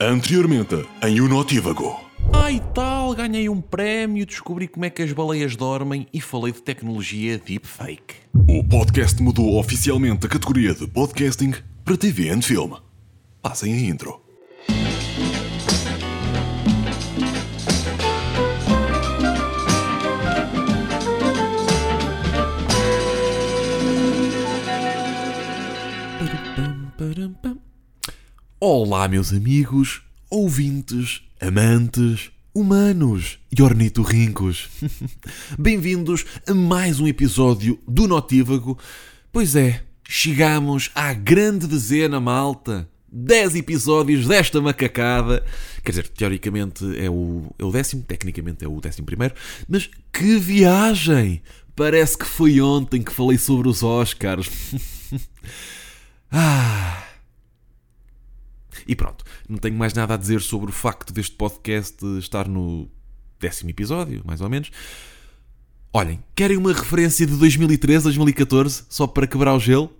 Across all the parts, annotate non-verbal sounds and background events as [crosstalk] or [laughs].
Anteriormente, em Unotívago. Ai tal, ganhei um prémio, descobri como é que as baleias dormem e falei de tecnologia deepfake. O podcast mudou oficialmente a categoria de podcasting para TV and Film. Passem a intro. Olá, meus amigos, ouvintes, amantes, humanos e ornitorrincos. [laughs] Bem-vindos a mais um episódio do Notívago. Pois é, chegamos à grande dezena, malta. 10 episódios desta macacada. Quer dizer, teoricamente é o, é o décimo, tecnicamente é o décimo primeiro. Mas que viagem! Parece que foi ontem que falei sobre os Oscars. [laughs] ah... E pronto, não tenho mais nada a dizer sobre o facto deste podcast estar no décimo episódio, mais ou menos. Olhem, querem uma referência de 2013, 2014, só para quebrar o gelo?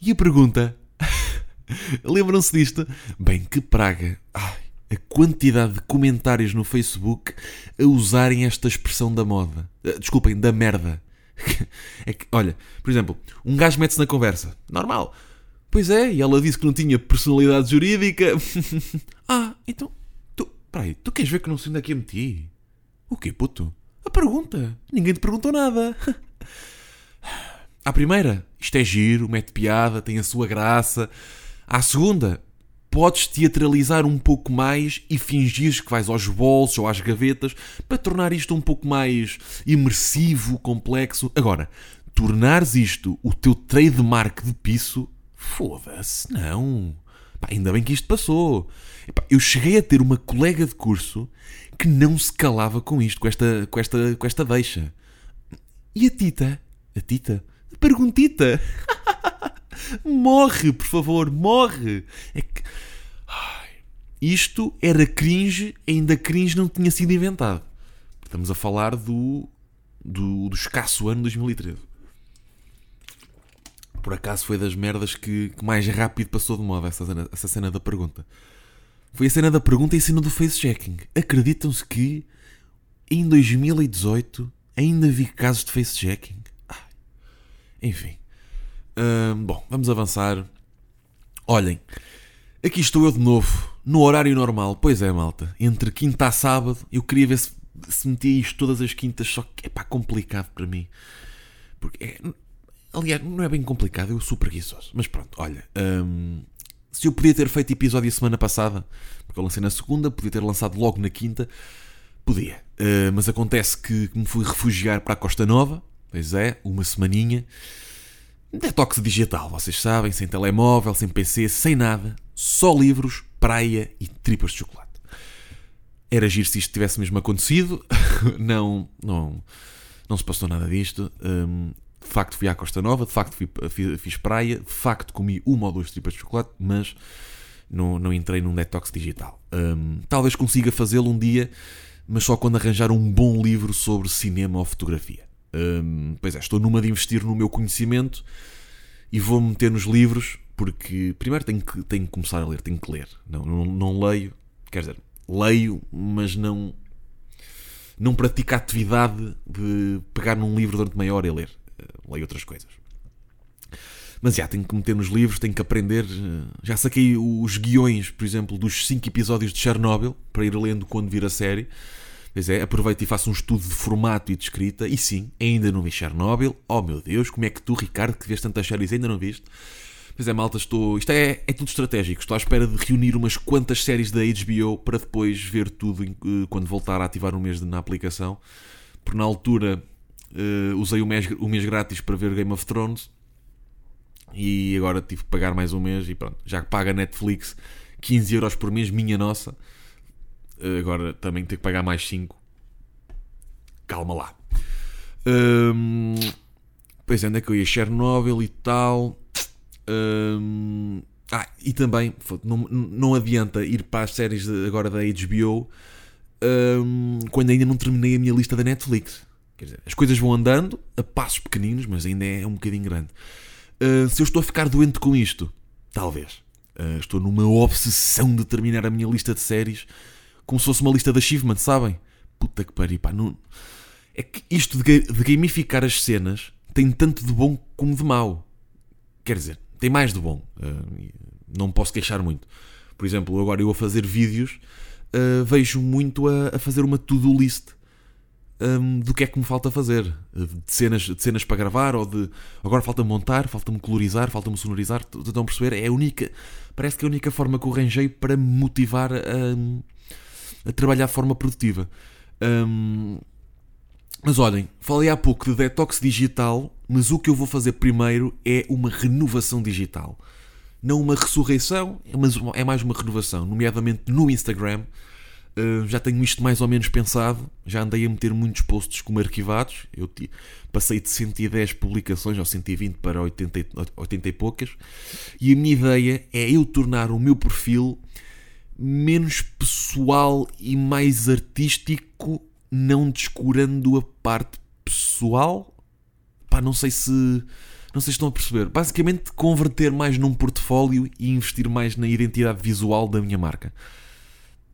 E a pergunta? [laughs] Lembram-se disto? Bem, que praga! Ai, a quantidade de comentários no Facebook a usarem esta expressão da moda. Uh, desculpem, da merda. [laughs] É que, olha, por exemplo, um gajo mete-se na conversa. Normal. Pois é, e ela disse que não tinha personalidade jurídica. [laughs] ah, então. Tu. Peraí, tu queres ver que não sei onde é que eu meti? O quê, puto? A pergunta. Ninguém te perguntou nada. [laughs] À primeira, isto é giro, mete piada, tem a sua graça. À segunda, podes teatralizar um pouco mais e fingir que vais aos bolsos ou às gavetas para tornar isto um pouco mais imersivo, complexo. Agora, tornares isto o teu trademark de piso Foda-se, não. Pá, ainda bem que isto passou. Epá, eu cheguei a ter uma colega de curso que não se calava com isto, com esta, com esta, com esta deixa. E a Tita? A Tita? A perguntita? [laughs] morre, por favor, morre. É que. Ai, isto era cringe, ainda cringe não tinha sido inventado. Estamos a falar do, do, do escasso ano 2013 por acaso foi das merdas que, que mais rápido passou de moda essa cena, essa cena da pergunta. Foi a cena da pergunta e a cena do face-checking. Acreditam-se que em 2018 ainda vi casos de face-checking? Enfim. Hum, bom, vamos avançar. Olhem, aqui estou eu de novo, no horário normal. Pois é, malta. Entre quinta a sábado, eu queria ver se, se metia isto todas as quintas, só que é pá, complicado para mim. Porque é, Aliás, não é bem complicado, eu sou preguiçoso. Mas pronto, olha. Hum, se eu podia ter feito episódio a semana passada, porque eu lancei na segunda, podia ter lançado logo na quinta, podia. Uh, mas acontece que me fui refugiar para a Costa Nova, pois é, uma semaninha. Detox digital, vocês sabem, sem telemóvel, sem PC, sem nada, só livros, praia e tripas de chocolate. Era giro se isto tivesse mesmo acontecido, [laughs] não, não, não se passou nada disto. Um, de facto fui à Costa Nova, de facto fui, fiz, praia, de facto comi uma ou duas tripas de chocolate, mas não, não entrei num detox digital. Um, talvez consiga fazê-lo um dia, mas só quando arranjar um bom livro sobre cinema ou fotografia. Um, pois é, estou numa de investir no meu conhecimento e vou-me meter nos livros, porque primeiro tenho que, tenho que começar a ler, tenho que ler. Não, não, não leio, quer dizer, leio, mas não não pratico a atividade de pegar num livro durante meia hora e ler leio outras coisas. Mas já, tenho que meter nos livros, tenho que aprender. Eh, já saquei os guiões, por exemplo, dos 5 episódios de Chernobyl, para ir lendo quando vir a série. Pois é, aproveito e faço um estudo de formato e de escrita. E sim, ainda não vi Chernobyl. Oh meu Deus, como é que tu, Ricardo, que vês tantas séries, ainda não viste? Pois é, malta, estou. Isto é, é tudo estratégico. Estou à espera de reunir umas quantas séries da HBO para depois ver tudo eh, quando voltar a ativar um mês na aplicação. Porque na altura uh, usei o mês, o mês grátis para ver Game of Thrones e agora tive que pagar mais um mês e pronto, já paga Netflix 15 euros por mês, minha nossa. Uh, agora também tenho que pagar mais 5. Calma lá. Um, pois é, onde é que eu ia? Chernobyl e tal. Um, ah, e também não, não adianta ir para as séries agora da HBO um, quando ainda não terminei a minha lista da Netflix. Quer dizer, as coisas vão andando a passos pequeninos, mas ainda é um bocadinho grande. Uh, se eu estou a ficar doente com isto, talvez. Uh, estou numa obsessão de terminar a minha lista de séries como se fosse uma lista de achievements, sabem? Puta que pariu, pá. Não... É que isto de, de gamificar as cenas tem tanto de bom como de mau. Quer dizer, tem mais de bom. Uh, não posso queixar muito. Por exemplo, agora eu a fazer vídeos uh, vejo muito a, a fazer uma to-do list um, do que é que me falta fazer. De cenas, de cenas para gravar ou de. Agora falta-me montar, falta-me colorizar, falta-me sonorizar. Estão a perceber? É a única. Parece que é a única forma que eu arranjei para me motivar a, a trabalhar de forma produtiva. Um, mas olhem, falei há pouco de detox digital, mas o que eu vou fazer primeiro é uma renovação digital. Não uma ressurreição, mas é mais uma renovação, nomeadamente no Instagram. Uh, já tenho isto mais ou menos pensado, já andei a meter muitos posts como arquivados. Eu passei de 110 publicações ou 120 para 80, 80 e poucas. E a minha ideia é eu tornar o meu perfil menos pessoal e mais artístico não descurando a parte pessoal. Pá, não sei se. Não sei se estão a perceber. Basicamente, converter mais num portfólio e investir mais na identidade visual da minha marca.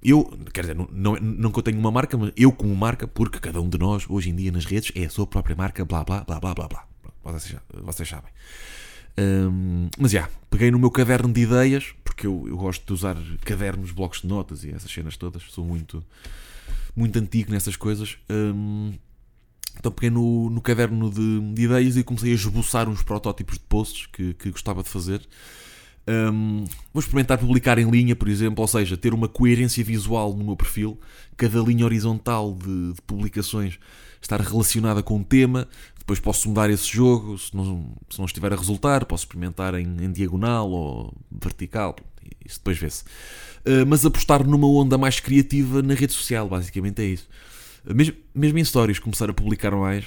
Eu, quer dizer, não, não, não que eu tenha uma marca, mas eu como marca, porque cada um de nós, hoje em dia nas redes, é a sua própria marca, blá blá blá blá blá blá. Vocês, vocês sabem. Um, mas já, peguei no meu caderno de ideias, porque eu, eu gosto de usar cadernos, blocos de notas e essas cenas todas. Sou muito muito antigo nessas coisas. Um, então peguei no, no caderno de, de, ideias e comecei a esboçar uns protótipos de posts que, que gostava de fazer. Um, vou experimentar publicar em linha, por exemplo, ou seja, ter uma coerência visual no meu perfil, cada linha horizontal de, de publicações estar relacionada com um tema. Depois posso mudar esse jogo, se não, se não estiver a resultar, posso experimentar em, em diagonal ou vertical. Isso depois vê-se. Uh, mas apostar numa onda mais criativa na rede social, basicamente é isso. Mesmo, mesmo em stories, começar a publicar mais.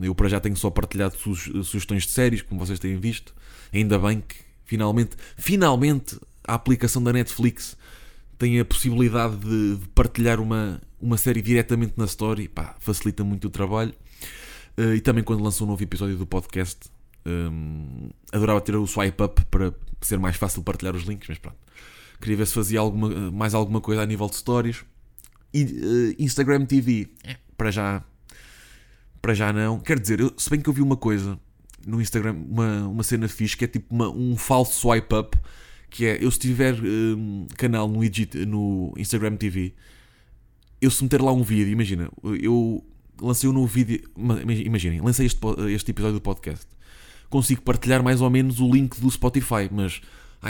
Eu para já tenho só partilhado su sugestões de séries, como vocês têm visto. Ainda bem que finalmente, finalmente a aplicação da Netflix tem a possibilidade de, de partilhar uma, uma série diretamente na story. Pá, facilita muito o trabalho. Uh, e também quando lançou um novo episódio do podcast, um, adorava ter o swipe up para ser mais fácil partilhar os links, mas pronto. Queria ver se fazia alguma, mais alguma coisa a nível de stories. E uh, Instagram TV, é, para já, para já não. Quer dizer, eu, se bem que eu vi uma coisa no Instagram, uma, uma cena fixe, que é tipo uma, um falso swipe up, que é, eu se tiver um, canal no, no Instagram TV, eu se meter lá um vídeo, imagina, eu lancei um novo vídeo, imaginem, lancei este, este episódio do podcast consigo partilhar mais ou menos o link do Spotify, mas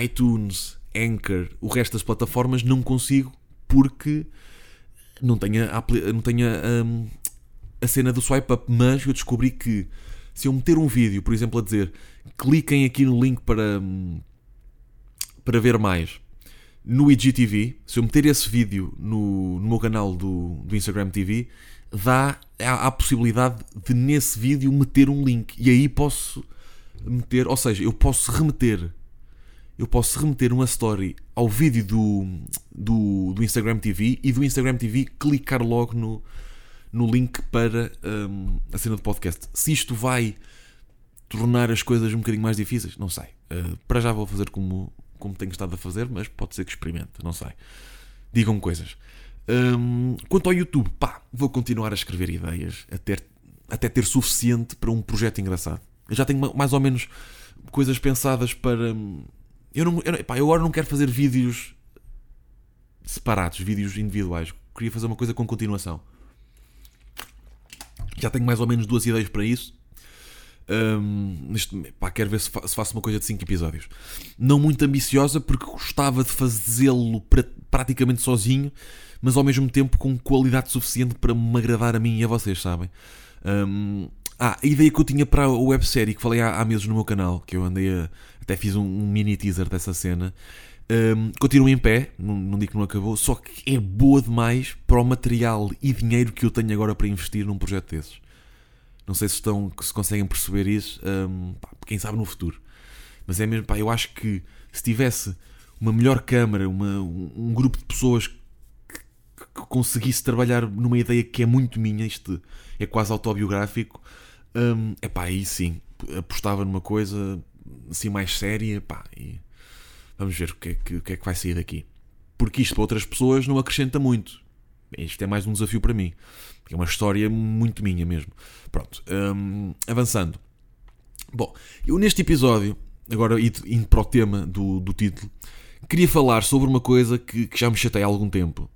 iTunes, Anchor, o resto das plataformas não consigo porque não tenho a, não tenho a, hum, a cena do swipe up, mas eu descobri que se eu meter um vídeo, por exemplo, a dizer cliquem aqui no link para, para ver mais no IGTV, se eu meter esse vídeo no, no meu canal do, do Instagram TV, dá a, a possibilidade de nesse vídeo meter um link. E aí posso meter, ou seja, eu posso remeter eu posso remeter uma story ao vídeo do, do, do Instagram TV e do Instagram TV clicar logo no, no link para um, a cena do podcast. Se isto vai tornar as coisas um bocadinho mais difíceis, não sei. Uh, para já vou fazer como, como tenho estado a fazer, mas pode ser que experimente, não sei. Digam coisas. Um, quanto ao YouTube, pá, vou continuar a escrever ideias até, até ter suficiente para um projeto engraçado. Eu já tenho mais ou menos coisas pensadas para. Eu, não, eu, pá, eu agora não quero fazer vídeos separados, vídeos individuais. Queria fazer uma coisa com continuação. Já tenho mais ou menos duas ideias para isso. Um, neste, pá, quero ver se, fa se faço uma coisa de 5 episódios. Não muito ambiciosa, porque gostava de fazê-lo pra, praticamente sozinho, mas ao mesmo tempo com qualidade suficiente para me agradar a mim e a vocês, sabem? Um, ah, a ideia que eu tinha para a websérie que falei há, há meses no meu canal, que eu andei a. Até fiz um, um mini teaser dessa cena. Um, continua em pé, não, não digo que não acabou, só que é boa demais para o material e dinheiro que eu tenho agora para investir num projeto desses. Não sei se estão, se conseguem perceber isso, um, pá, quem sabe no futuro. Mas é mesmo, pá, eu acho que se tivesse uma melhor câmara, uma, um grupo de pessoas que, que conseguisse trabalhar numa ideia que é muito minha, isto é quase autobiográfico, é pá, aí sim, apostava numa coisa assim mais séria, pá, e Vamos ver o que, é que, que é que vai sair daqui. Porque isto para outras pessoas não acrescenta muito. Isto é mais um desafio para mim. É uma história muito minha mesmo. Pronto, hum, avançando. Bom, eu neste episódio, agora indo para o tema do, do título, queria falar sobre uma coisa que, que já me chatei há algum tempo.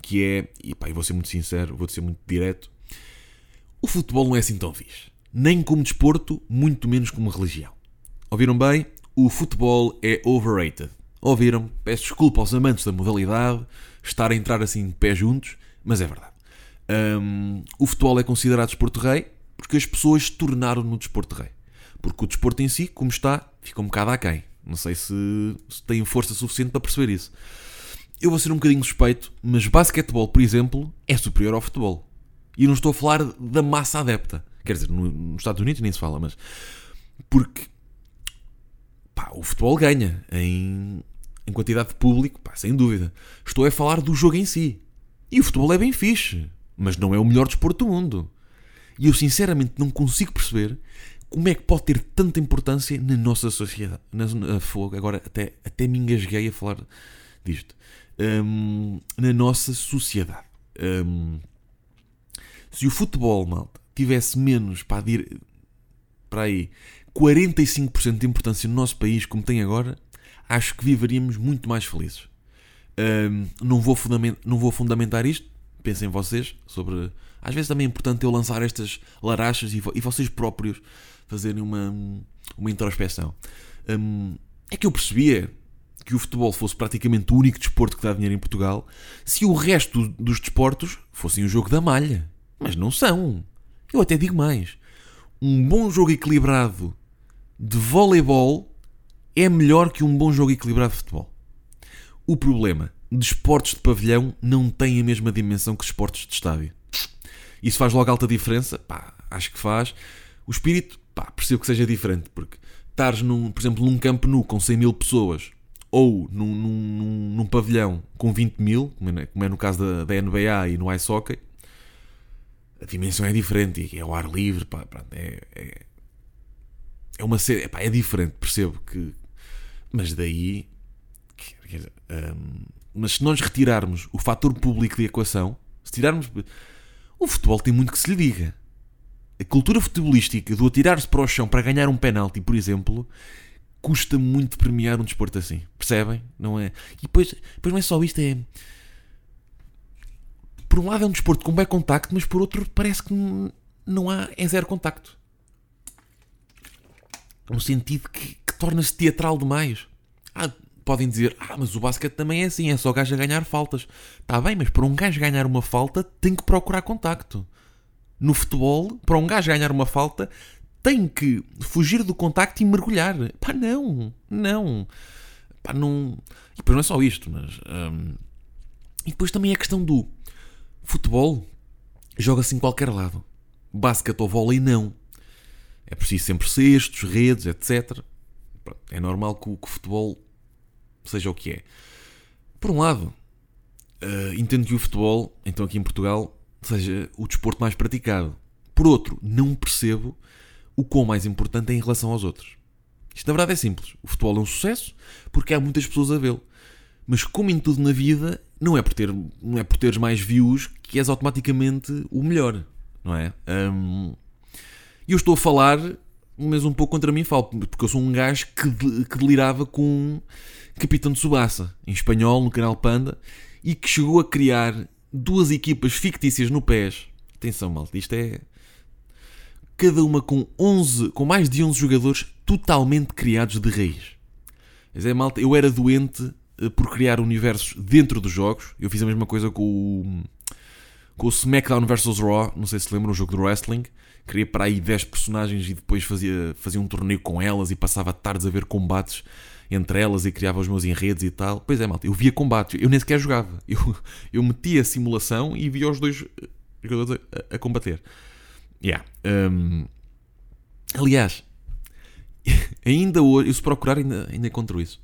Que é, e pá, eu vou ser muito sincero, vou ser muito direto. O futebol não é assim tão fixe. Nem como desporto, muito menos como religião. Ouviram bem? O futebol é overrated. Ouviram? Peço desculpa aos amantes da modalidade estar a entrar assim de pé juntos, mas é verdade. Um, o futebol é considerado desporto rei porque as pessoas tornaram-no no desporto rei. Porque o desporto em si, como está, fica um bocado aquém. Não sei se, se tenho força suficiente para perceber isso. Eu vou ser um bocadinho suspeito, mas basquetebol, por exemplo, é superior ao futebol. E não estou a falar da massa adepta. Quer dizer, no, nos Estados Unidos nem se fala, mas. Porque. Pá, o futebol ganha em, em quantidade de público, pá, sem dúvida. Estou a falar do jogo em si. E o futebol é bem fixe, mas não é o melhor desporto do mundo. E eu sinceramente não consigo perceber como é que pode ter tanta importância na nossa sociedade. Na, na, agora até, até me engasguei a falar disto. Um, na nossa sociedade. Um, se o futebol, malta, tivesse menos para, dir, para aí 45% de importância no nosso país, como tem agora, acho que viveríamos muito mais felizes. Um, não, vou não vou fundamentar isto, pensem vocês sobre. Às vezes também é importante eu lançar estas larachas e, e vocês próprios fazerem uma, uma introspeção. Um, é que eu percebia que o futebol fosse praticamente o único desporto que dá dinheiro em Portugal se o resto dos desportos fossem o jogo da malha. Mas não são. Eu até digo mais. Um bom jogo equilibrado de voleibol é melhor que um bom jogo equilibrado de futebol. O problema, desportos de pavilhão não têm a mesma dimensão que esportes de estádio. Isso faz logo alta diferença? Pá, acho que faz. O espírito pá, percebo que seja diferente, porque estares, num, por exemplo, num campo nu com 100 mil pessoas ou num, num, num pavilhão com 20 mil, como é, como é no caso da, da, NBA e no ice hockey, a dimensão é diferente é o ar livre, pá, pá, é, é, é, uma é, pá, é diferente, percebo que, mas daí, um, mas se nós retirarmos o fator público da equação, se tirarmos, o futebol tem muito que se lhe diga a cultura futebolística do atirar-se para o chão para ganhar um penalti, por exemplo, custa muito premiar um desporto assim. Percebem? Não é? E depois, depois não é só isto, é. Por um lado é um desporto com bem contacto, mas por outro parece que não há. é zero contacto. No sentido que, que torna-se teatral demais. Ah, podem dizer, ah, mas o basquete também é assim, é só o gajo a ganhar faltas. Está bem, mas para um gajo ganhar uma falta tem que procurar contacto no futebol, para um gajo ganhar uma falta, tem que fugir do contacto e mergulhar. Pá, não, não. Pá, não. E depois não é só isto, mas. Hum... E depois também é a questão do futebol joga-se em qualquer lado. Basquete ou vôlei, não. É preciso sempre cestos, redes, etc. É normal que o, que o futebol seja o que é. Por um lado, uh, entendo que o futebol, então aqui em Portugal, seja o desporto mais praticado. Por outro, não percebo o quão mais importante é em relação aos outros. Isto na verdade é simples. O futebol é um sucesso porque há muitas pessoas a vê-lo. Mas como em tudo na vida, não é por, ter, não é por teres mais views que és automaticamente o melhor. Não é? E eu estou a falar, mas um pouco contra mim falo, porque eu sou um gajo que, que delirava com Capitão de Subassa, em espanhol, no canal Panda, e que chegou a criar duas equipas fictícias no PES. Atenção, malta, isto é. Cada uma com 11, com mais de 11 jogadores totalmente criados de raiz. Mas é, malta, eu era doente eh, por criar universos dentro dos jogos. Eu fiz a mesma coisa com o, com o SmackDown vs Raw. Não sei se lembram, um jogo de wrestling. Criei para aí 10 personagens e depois fazia, fazia um torneio com elas e passava tardes a ver combates entre elas e criava os meus enredos e tal. Pois é, malta, eu via combates, eu nem sequer jogava. [laughs] Eu, eu metia a simulação e via os dois jogadores a, a combater. Yeah. Um, aliás, [laughs] ainda hoje, eu se procurar ainda, ainda encontro isso.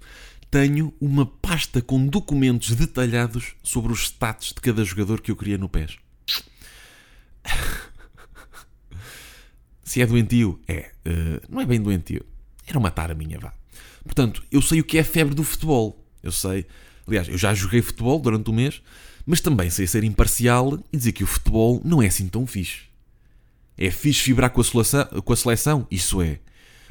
Tenho uma pasta com documentos detalhados sobre os stats de cada jogador que eu queria no PES. [laughs] Se é doentio, é. Uh, não é bem doentio. Era matar a minha, vá. Portanto, eu sei o que é a febre do futebol. Eu sei. Aliás, eu já joguei futebol durante um mês, mas também sei ser imparcial e dizer que o futebol não é assim tão fixe. É fixe vibrar com a seleção, com a seleção isso é.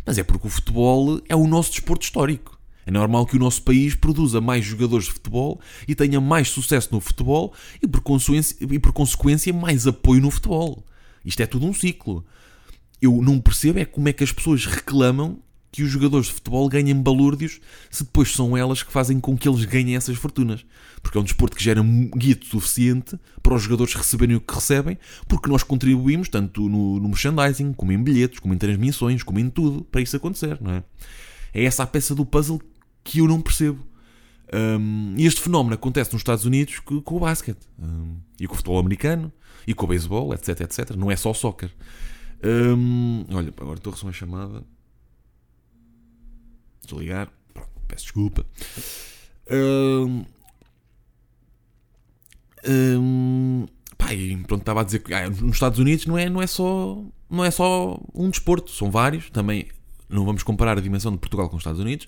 Mas é porque o futebol é o nosso desporto histórico. É normal que o nosso país produza mais jogadores de futebol e tenha mais sucesso no futebol e por, consequência, e por consequência mais apoio no futebol. Isto é tudo um ciclo. Eu não percebo é como é que as pessoas reclamam que os jogadores de futebol ganhem balúrdios se depois são elas que fazem com que eles ganhem essas fortunas. Porque é um desporto que gera guito suficiente para os jogadores receberem o que recebem, porque nós contribuímos tanto no, no merchandising, como em bilhetes, como em transmissões, como em tudo, para isso acontecer, não é? É essa a peça do puzzle que eu não percebo. Um, e este fenómeno acontece nos Estados Unidos com, com o basquete, um, e com o futebol americano, e com o beisebol, etc, etc. Não é só o soccer. Um, olha, agora estou a receber uma chamada. Desligar. Pronto, peço desculpa. Um, um, pá, e pronto, estava a dizer que ah, nos Estados Unidos não é, não, é só, não é só um desporto, são vários. Também não vamos comparar a dimensão de Portugal com os Estados Unidos,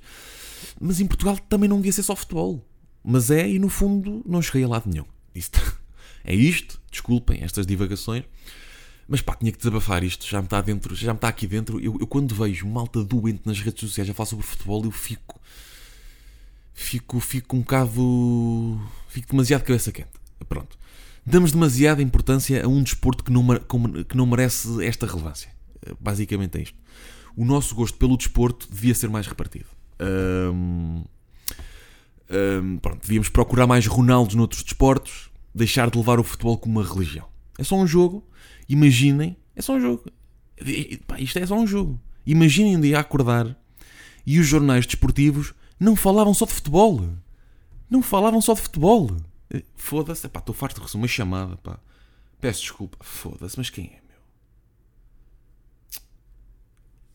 mas em Portugal também não devia ser só futebol. Mas é, e no fundo não cheguei a lado nenhum. [laughs] É isto, desculpem estas divagações. Mas pá, tinha que desabafar isto, já me está dentro, já me está aqui dentro. Eu, eu quando vejo malta doente nas redes sociais a falar sobre futebol, eu fico. Fico, fico um bocado. Fico demasiado cabeça quente. Pronto. Damos demasiada importância a um desporto que não, que não merece esta relevância. Basicamente é isto. O nosso gosto pelo desporto devia ser mais repartido. Pronto, devíamos procurar mais Ronaldos noutros desportos, deixar de levar o futebol como uma religião. É só um jogo Imaginem, é só um jogo. Pá, isto é só um jogo. Imaginem dia acordar e os jornais desportivos não falavam só de futebol. Não falavam só de futebol. Eh, foda-se, estou farto de receber uma chamada, pá. Peço desculpa. Foda-se, mas quem é, meu?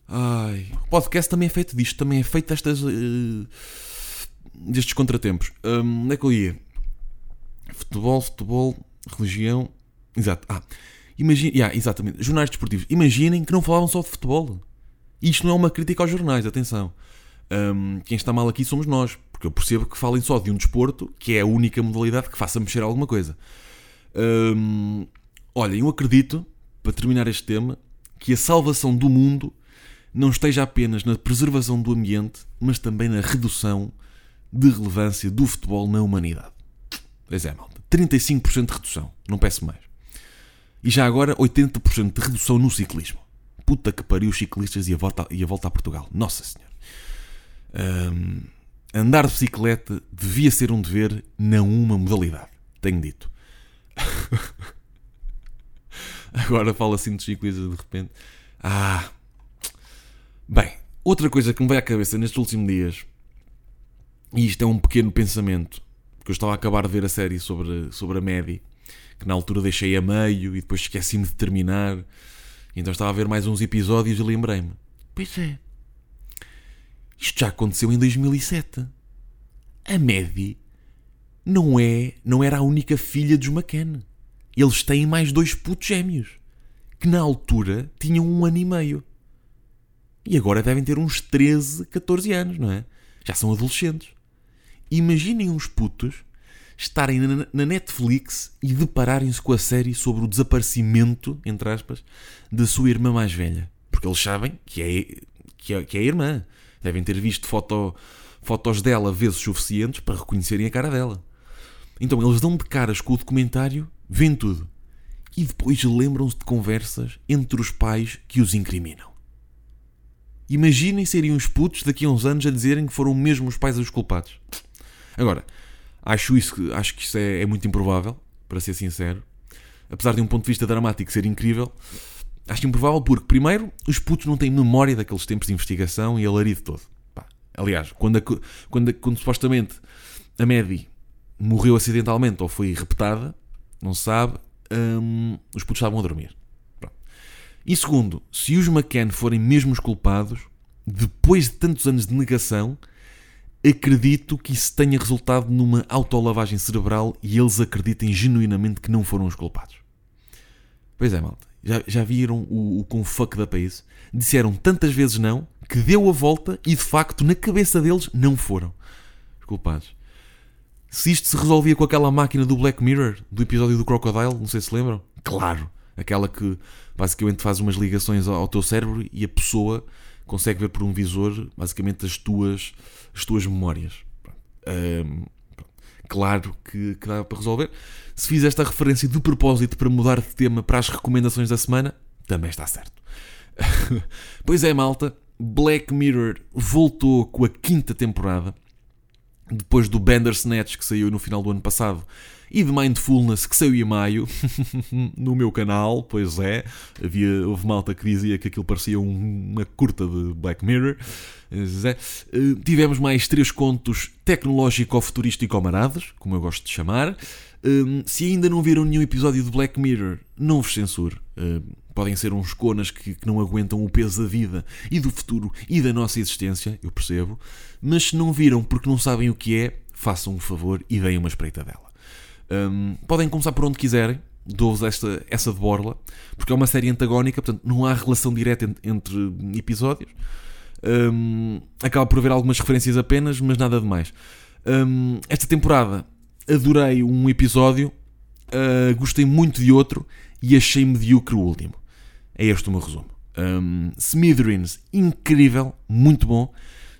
Ai, o podcast também é feito disto, também é feito destas. Uh, destes contratempos. Um, onde é que eu ia? Futebol, futebol, religião. Exato. Ah, Imagina, yeah, exatamente, jornais desportivos. Imaginem que não falavam só de futebol. Isto não é uma crítica aos jornais, atenção. Um, quem está mal aqui somos nós, porque eu percebo que falem só de um desporto que é a única modalidade que faça mexer alguma coisa. Um, olha, eu acredito, para terminar este tema, que a salvação do mundo não esteja apenas na preservação do ambiente, mas também na redução de relevância do futebol na humanidade. Pois é, malta. 35% de redução, não peço mais. E já agora 80% de redução no ciclismo. Puta que pariu os ciclistas e a volta, e a, volta a Portugal. Nossa Senhora. Um, andar de bicicleta devia ser um dever, não uma modalidade. Tenho dito. [laughs] agora fala assim de ciclistas de repente. Ah. Bem, outra coisa que me veio à cabeça nestes últimos dias, e isto é um pequeno pensamento, porque eu estava a acabar de ver a série sobre, sobre a Medi que na altura deixei a meio e depois esqueci-me de terminar. Então estava a ver mais uns episódios e lembrei-me: Pois é, isto já aconteceu em 2007. A Maddie não é, não era a única filha dos McCann. Eles têm mais dois putos gêmeos, que na altura tinham um ano e meio. E agora devem ter uns 13, 14 anos, não é? Já são adolescentes. Imaginem uns putos estarem na Netflix e depararem-se com a série sobre o desaparecimento, entre aspas, da sua irmã mais velha. Porque eles sabem que é, que é, que é a irmã. Devem ter visto foto, fotos dela vezes suficientes para reconhecerem a cara dela. Então eles dão de caras com o documentário, veem tudo. E depois lembram-se de conversas entre os pais que os incriminam. Imaginem serem uns putos daqui a uns anos a dizerem que foram mesmo os pais os culpados. Agora, Acho, isso, acho que isso é, é muito improvável, para ser sincero. Apesar de um ponto de vista dramático ser incrível, acho improvável porque, primeiro, os putos não têm memória daqueles tempos de investigação e alarido todo. Pá. Aliás, quando, a, quando, a, quando supostamente a Maddie morreu acidentalmente ou foi repetada, não se sabe, hum, os putos estavam a dormir. E segundo, se os McCann forem mesmo os culpados, depois de tantos anos de negação, acredito que isso tenha resultado numa autolavagem cerebral e eles acreditem genuinamente que não foram os culpados. Pois é, malta. Já, já viram o, o com fuck da pace? Disseram tantas vezes não que deu a volta e de facto na cabeça deles não foram. Culpados. Se isto se resolvia com aquela máquina do Black Mirror, do episódio do Crocodile, não sei se lembram? Claro! Aquela que basicamente faz umas ligações ao teu cérebro e a pessoa consegue ver por um visor basicamente as tuas, as tuas memórias. Um, claro que, que dá para resolver. Se fiz esta referência de propósito para mudar de tema para as recomendações da semana, também está certo. [laughs] pois é, malta. Black Mirror voltou com a quinta temporada depois do Bandersnatch que saiu no final do ano passado e de Mindfulness que saiu em maio [laughs] no meu canal, pois é, havia, houve malta que dizia que aquilo parecia um, uma curta de Black Mirror. É. Tivemos mais três contos tecnológico-futurístico-marados, como eu gosto de chamar. Uh, se ainda não viram nenhum episódio de Black Mirror, não vos censuro. Podem ser uns conas que, que, não aguentam o peso da vida e do futuro e da nossa existência, eu percebo. Mas se não viram porque não sabem o que é, façam um favor e deem uma espreita dela. Um, podem começar por onde quiserem, dou-vos esta, essa de borla, porque é uma série antagónica, portanto não há relação direta entre, episódios. Um, acaba por haver algumas referências apenas, mas nada de mais. Um, esta temporada adorei um episódio, uh, gostei muito de outro e achei medíocre o último. É este o meu resumo. Um, Smithereens, incrível, muito bom.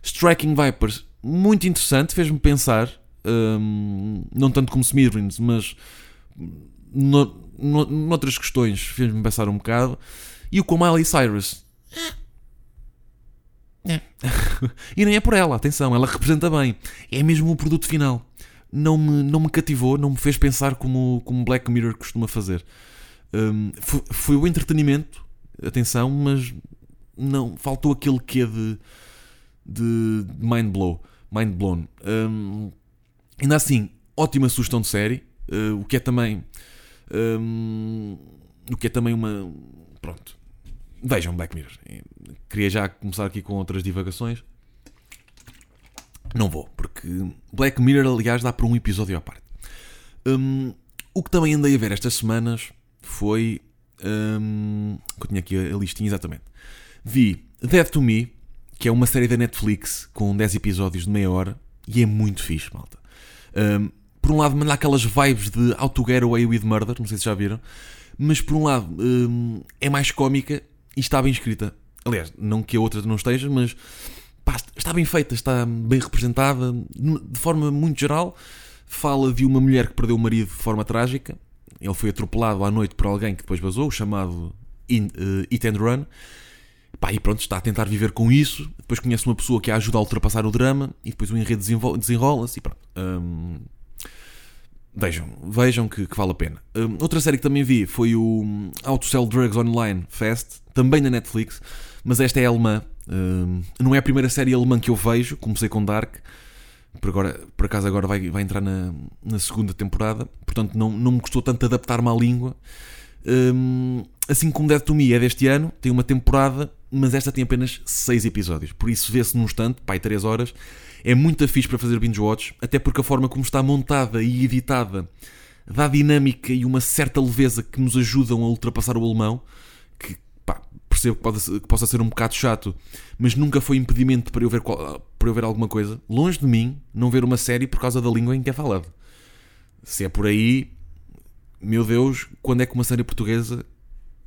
Striking Vipers, muito interessante, fez-me pensar um, não tanto como Smithereens, mas no, no, noutras questões fez-me pensar um bocado. E o com Miley Cyrus. É. [laughs] e nem é por ela, atenção, ela representa bem. É mesmo o produto final. Não me, não me cativou, não me fez pensar como, como Black Mirror costuma fazer. Um, foi, foi o entretenimento, atenção, mas não faltou aquele que é de, de mind blow, mind blown. Um, Ainda assim, ótima sugestão de série, uh, o que é também. Um, o que é também uma. Pronto. Vejam Black Mirror. Queria já começar aqui com outras divagações. Não vou, porque Black Mirror, aliás, dá para um episódio à parte. Um, o que também andei a ver estas semanas foi. Um, eu tinha aqui a listinha exatamente. Vi Dead to Me, que é uma série da Netflix com 10 episódios de meia hora e é muito fixe, malta. Um, por um lado, manda aquelas vibes de How to Get Away with Murder, não sei se já viram, mas por um lado um, é mais cómica e está bem escrita. Aliás, não que a outra não esteja, mas pá, está bem feita, está bem representada, de forma muito geral. Fala de uma mulher que perdeu o marido de forma trágica. Ele foi atropelado à noite por alguém que depois vazou, chamado uh, Eat and Run. Pá, e pronto, está a tentar viver com isso. Depois conhece uma pessoa que a ajuda a ultrapassar o drama e depois o enredo desenrola-se e pronto. Hum, vejam, vejam que, que, vale a pena. Hum, outra série que também vi foi o How to Sell Drugs Online Fest, também na Netflix, mas esta é alemã. Hum, não é a primeira série alemã que eu vejo, comecei com Dark. Por, agora, por acaso agora vai, vai entrar na, na segunda temporada, portanto não, não me custou tanto adaptar-me à língua. Assim como Dead to Me é deste ano, tem uma temporada, mas esta tem apenas 6 episódios. Por isso vê-se num instante, pai, 3 horas. É muito fixe para fazer binge watch, até porque a forma como está montada e editada dá dinâmica e uma certa leveza que nos ajudam a ultrapassar o alemão, que pá, percebo que, pode, que possa ser um bocado chato, mas nunca foi impedimento para eu, ver, para eu ver alguma coisa. Longe de mim não ver uma série por causa da língua em que é falado. Se é por aí, meu Deus, quando é que uma série portuguesa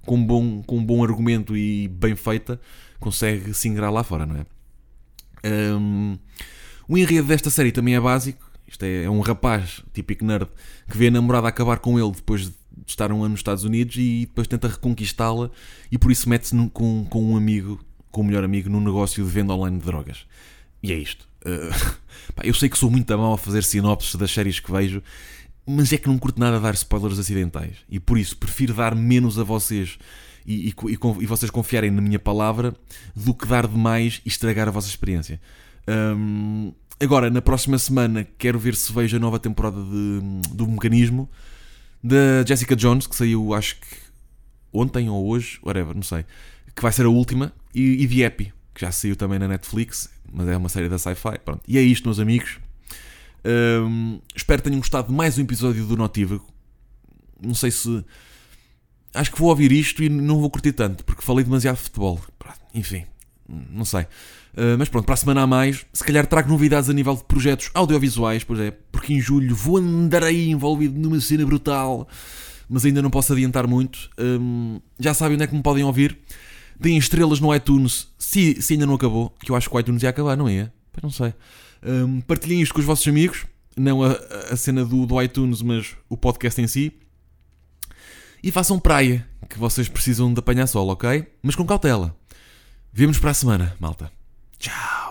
com bom, com bom argumento e bem feita consegue se ingrar lá fora, não é? Um, o enredo desta série também é básico. Isto é, é, um rapaz, típico nerd, que vê a namorada acabar com ele depois de estar um ano nos Estados Unidos e depois tenta reconquistá-la e por isso mete-se com, com um amigo, com o um melhor amigo, num negócio de venda online de drogas. E é isto. Uh, [laughs] pá, eu sei que sou muito mal a fazer sinopses das séries que vejo mas é que não curto nada dar spoilers acidentais e por isso prefiro dar menos a vocês e, e, e, e vocês confiarem na minha palavra do que dar demais e estragar a vossa experiência. Um, agora, na próxima semana, quero ver se vejo a nova temporada de, do Mecanismo da Jessica Jones, que saiu acho que ontem ou hoje, whatever, não sei, que vai ser a última, e, e The Epi, que já saiu também na Netflix, mas é uma série da sci-fi. E é isto, meus amigos. Um, espero que tenham gostado de mais um episódio do Notívago. Não sei se. acho que vou ouvir isto e não vou curtir tanto, porque falei demasiado de futebol. Enfim, não sei. Uh, mas pronto, para a semana a mais, se calhar trago novidades a nível de projetos audiovisuais, pois é, porque em julho vou andar aí envolvido numa cena brutal, mas ainda não posso adiantar muito. Um, já sabem onde é que me podem ouvir. Deem estrelas no iTunes, se, se ainda não acabou, que eu acho que o iTunes ia acabar, não é? Pois não sei. Um, partilhem isto com os vossos amigos, não a, a cena do, do iTunes, mas o podcast em si. E façam praia, que vocês precisam de apanhar sol, ok? Mas com cautela. Vemos para a semana, malta. Tchau.